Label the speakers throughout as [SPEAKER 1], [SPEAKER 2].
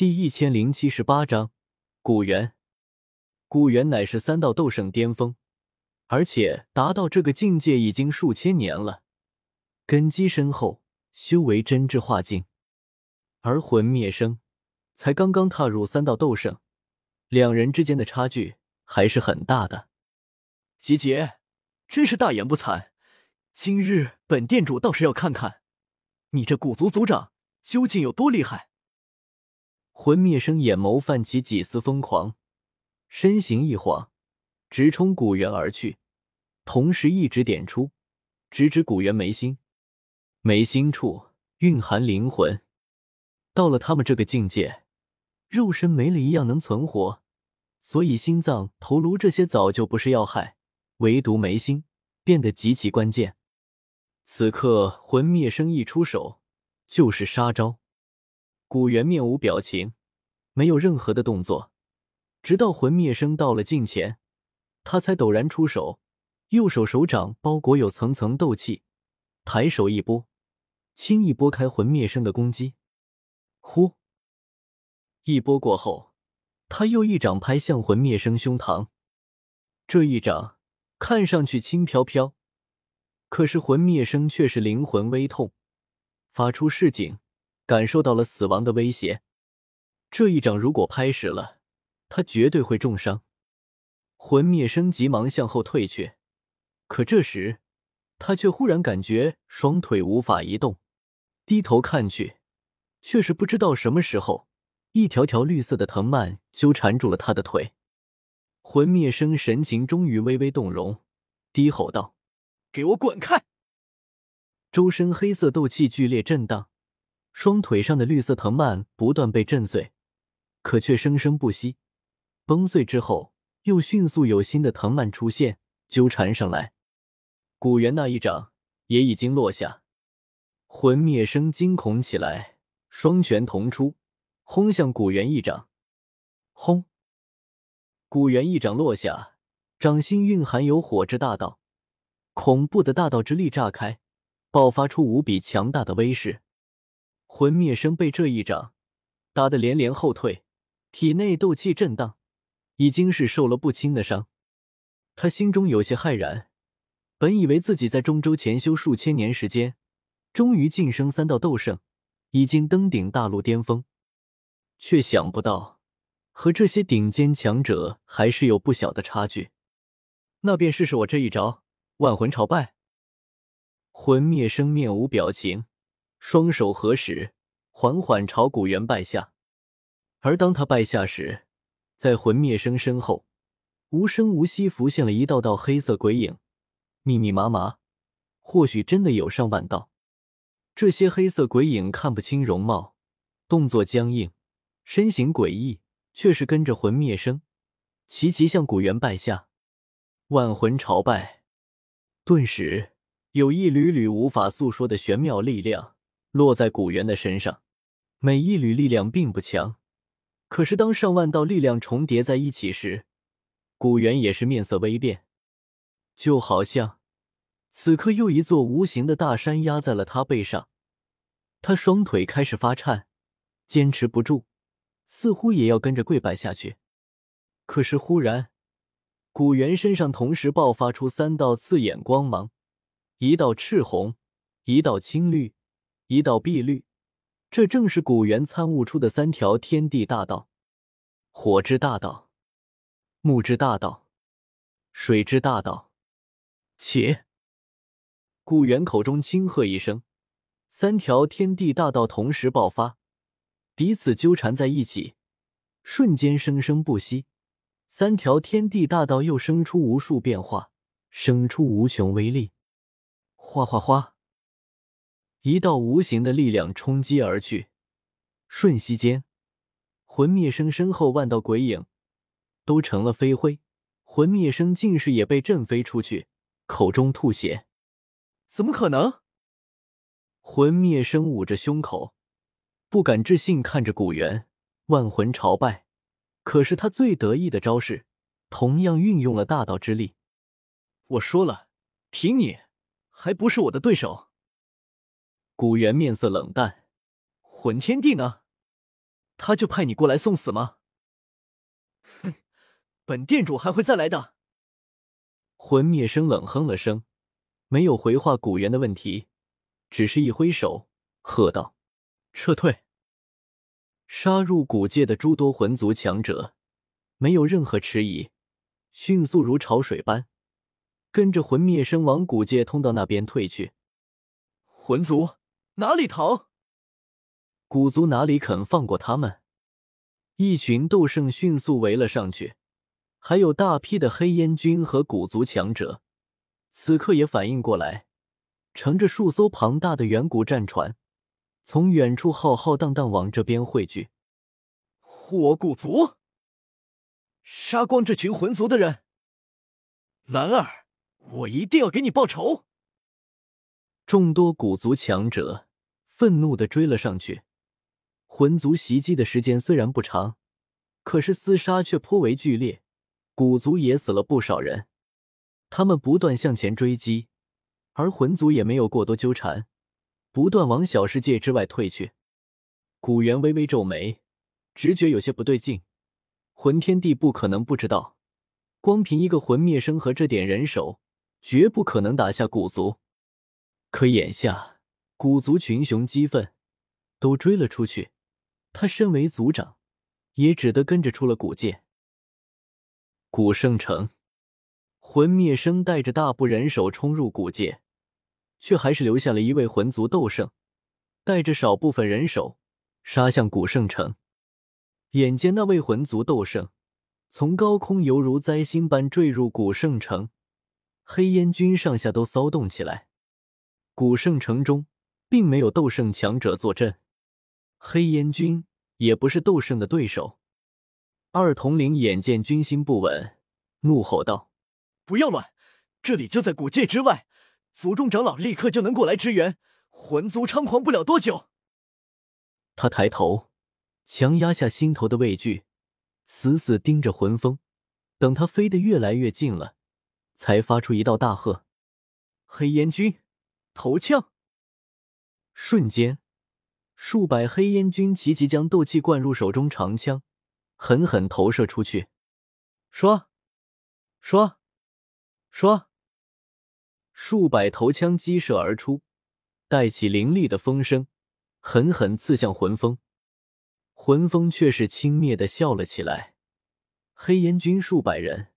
[SPEAKER 1] 第一千零七十八章古元。古元乃是三道斗圣巅峰，而且达到这个境界已经数千年了，根基深厚，修为真知化境。而魂灭生才刚刚踏入三道斗圣，两人之间的差距还是很大的。
[SPEAKER 2] 吉杰，真是大言不惭！今日本店主倒是要看看，你这古族族长究竟有多厉害。
[SPEAKER 1] 魂灭生眼眸泛起几丝疯狂，身形一晃，直冲古元而去，同时一指点出，直指古元眉心。眉心处蕴含灵魂，到了他们这个境界，肉身没了一样能存活，所以心脏、头颅这些早就不是要害，唯独眉心变得极其关键。此刻魂灭生一出手，就是杀招。古元面无表情，没有任何的动作，直到魂灭生到了近前，他才陡然出手，右手手掌包裹有层层斗气，抬手一拨，轻易拨开魂灭生的攻击。呼！一拨过后，他又一掌拍向魂灭生胸膛。这一掌看上去轻飘飘，可是魂灭生却是灵魂微痛，发出示警。感受到了死亡的威胁，这一掌如果拍实了，他绝对会重伤。魂灭生急忙向后退去，可这时他却忽然感觉双腿无法移动，低头看去，却是不知道什么时候，一条条绿色的藤蔓纠缠住了他的腿。魂灭生神情终于微微动容，低吼道：“
[SPEAKER 2] 给我滚开！”
[SPEAKER 1] 周身黑色斗气剧烈震荡。双腿上的绿色藤蔓不断被震碎，可却生生不息。崩碎之后，又迅速有新的藤蔓出现，纠缠上来。古元那一掌也已经落下，魂灭生惊恐起来，双拳同出，轰向古元一掌。轰！古元一掌落下，掌心蕴含有火之大道，恐怖的大道之力炸开，爆发出无比强大的威势。魂灭生被这一掌打得连连后退，体内斗气震荡，已经是受了不轻的伤。他心中有些骇然，本以为自己在中州潜修数千年时间，终于晋升三道斗圣，已经登顶大陆巅峰，却想不到和这些顶尖强者还是有不小的差距。那便试试我这一招万魂朝拜。魂灭生面无表情。双手合十，缓缓朝古元拜下。而当他拜下时，在魂灭生身后，无声无息浮现了一道道黑色鬼影，密密麻麻，或许真的有上万道。这些黑色鬼影看不清容貌，动作僵硬，身形诡异，却是跟着魂灭生，齐齐向古元拜下。万魂朝拜，顿时有一缕缕无法诉说的玄妙力量。落在古元的身上，每一缕力量并不强，可是当上万道力量重叠在一起时，古元也是面色微变，就好像此刻又一座无形的大山压在了他背上，他双腿开始发颤，坚持不住，似乎也要跟着跪拜下去。可是忽然，古元身上同时爆发出三道刺眼光芒，一道赤红，一道青绿。一道碧绿，这正是古元参悟出的三条天地大道：火之大道、木之大道、水之大道。且古元口中轻喝一声，三条天地大道同时爆发，彼此纠缠在一起，瞬间生生不息。三条天地大道又生出无数变化，生出无穷威力。哗哗哗！一道无形的力量冲击而去，瞬息间，魂灭生身后万道鬼影都成了飞灰，魂灭生竟是也被震飞出去，口中吐血。
[SPEAKER 2] 怎么可能？
[SPEAKER 1] 魂灭生捂着胸口，不敢置信看着古元，万魂朝拜。可是他最得意的招式，同样运用了大道之力。
[SPEAKER 2] 我说了，凭你还不是我的对手。
[SPEAKER 1] 古元面色冷淡，
[SPEAKER 2] 魂天帝呢？他就派你过来送死吗？哼，本店主还会再来的。
[SPEAKER 1] 魂灭生冷哼了声，没有回话古猿的问题，只是一挥手，喝道：“
[SPEAKER 2] 撤退！”
[SPEAKER 1] 杀入古界的诸多魂族强者没有任何迟疑，迅速如潮水般跟着魂灭生往古界通道那边退去。
[SPEAKER 2] 魂族哪里逃？
[SPEAKER 1] 古族哪里肯放过他们？一群斗圣迅速围了上去，还有大批的黑烟军和古族强者，此刻也反应过来，乘着数艘庞大的远古战船。从远处浩浩荡荡往这边汇聚，
[SPEAKER 2] 火古族杀光这群魂族的人！兰儿，我一定要给你报仇！
[SPEAKER 1] 众多古族强者愤怒的追了上去。魂族袭击的时间虽然不长，可是厮杀却颇为剧烈，古族也死了不少人。他们不断向前追击，而魂族也没有过多纠缠。不断往小世界之外退去，古猿微微皱眉，直觉有些不对劲。魂天帝不可能不知道，光凭一个魂灭生和这点人手，绝不可能打下古族。可眼下古族群雄激愤，都追了出去，他身为族长，也只得跟着出了古界。古圣城，魂灭生带着大部人手冲入古界。却还是留下了一位魂族斗圣，带着少部分人手杀向古圣城。眼见那位魂族斗圣从高空犹如灾星般坠入古圣城，黑烟军上下都骚动起来。古圣城中并没有斗圣强者坐镇，黑烟军也不是斗圣的对手。二统领眼见军心不稳，怒吼道：“
[SPEAKER 2] 不要乱！这里就在古界之外。”族中长老立刻就能过来支援，魂族猖狂不了多久。
[SPEAKER 1] 他抬头，强压下心头的畏惧，死死盯着魂风。等他飞得越来越近了，才发出一道大喝：“
[SPEAKER 2] 黑烟军，投枪！”
[SPEAKER 1] 瞬间，数百黑烟军齐齐将斗气灌入手中长枪，狠狠投射出去。
[SPEAKER 2] 刷，刷，刷。
[SPEAKER 1] 数百头枪激射而出，带起凌厉的风声，狠狠刺向魂风。魂风却是轻蔑的笑了起来。黑烟军数百人，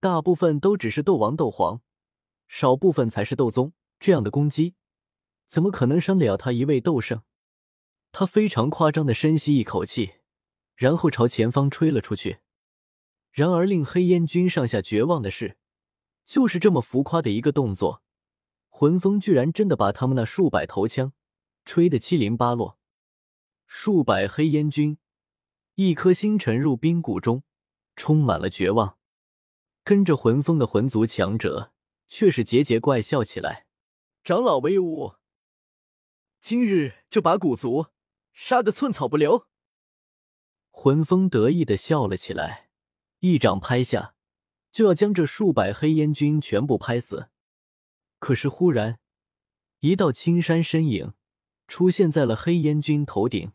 [SPEAKER 1] 大部分都只是斗王、斗皇，少部分才是斗宗。这样的攻击，怎么可能伤得了他一位斗圣？他非常夸张的深吸一口气，然后朝前方吹了出去。然而，令黑烟军上下绝望的是，就是这么浮夸的一个动作。魂风居然真的把他们那数百头枪吹得七零八落，数百黑烟军一颗心沉入冰谷中，充满了绝望。跟着魂风的魂族强者却是桀桀怪笑起来：“
[SPEAKER 2] 长老威武，今日就把古族杀个寸草不留！”
[SPEAKER 1] 魂风得意的笑了起来，一掌拍下，就要将这数百黑烟军全部拍死。可是，忽然，一道青山身影出现在了黑烟军头顶。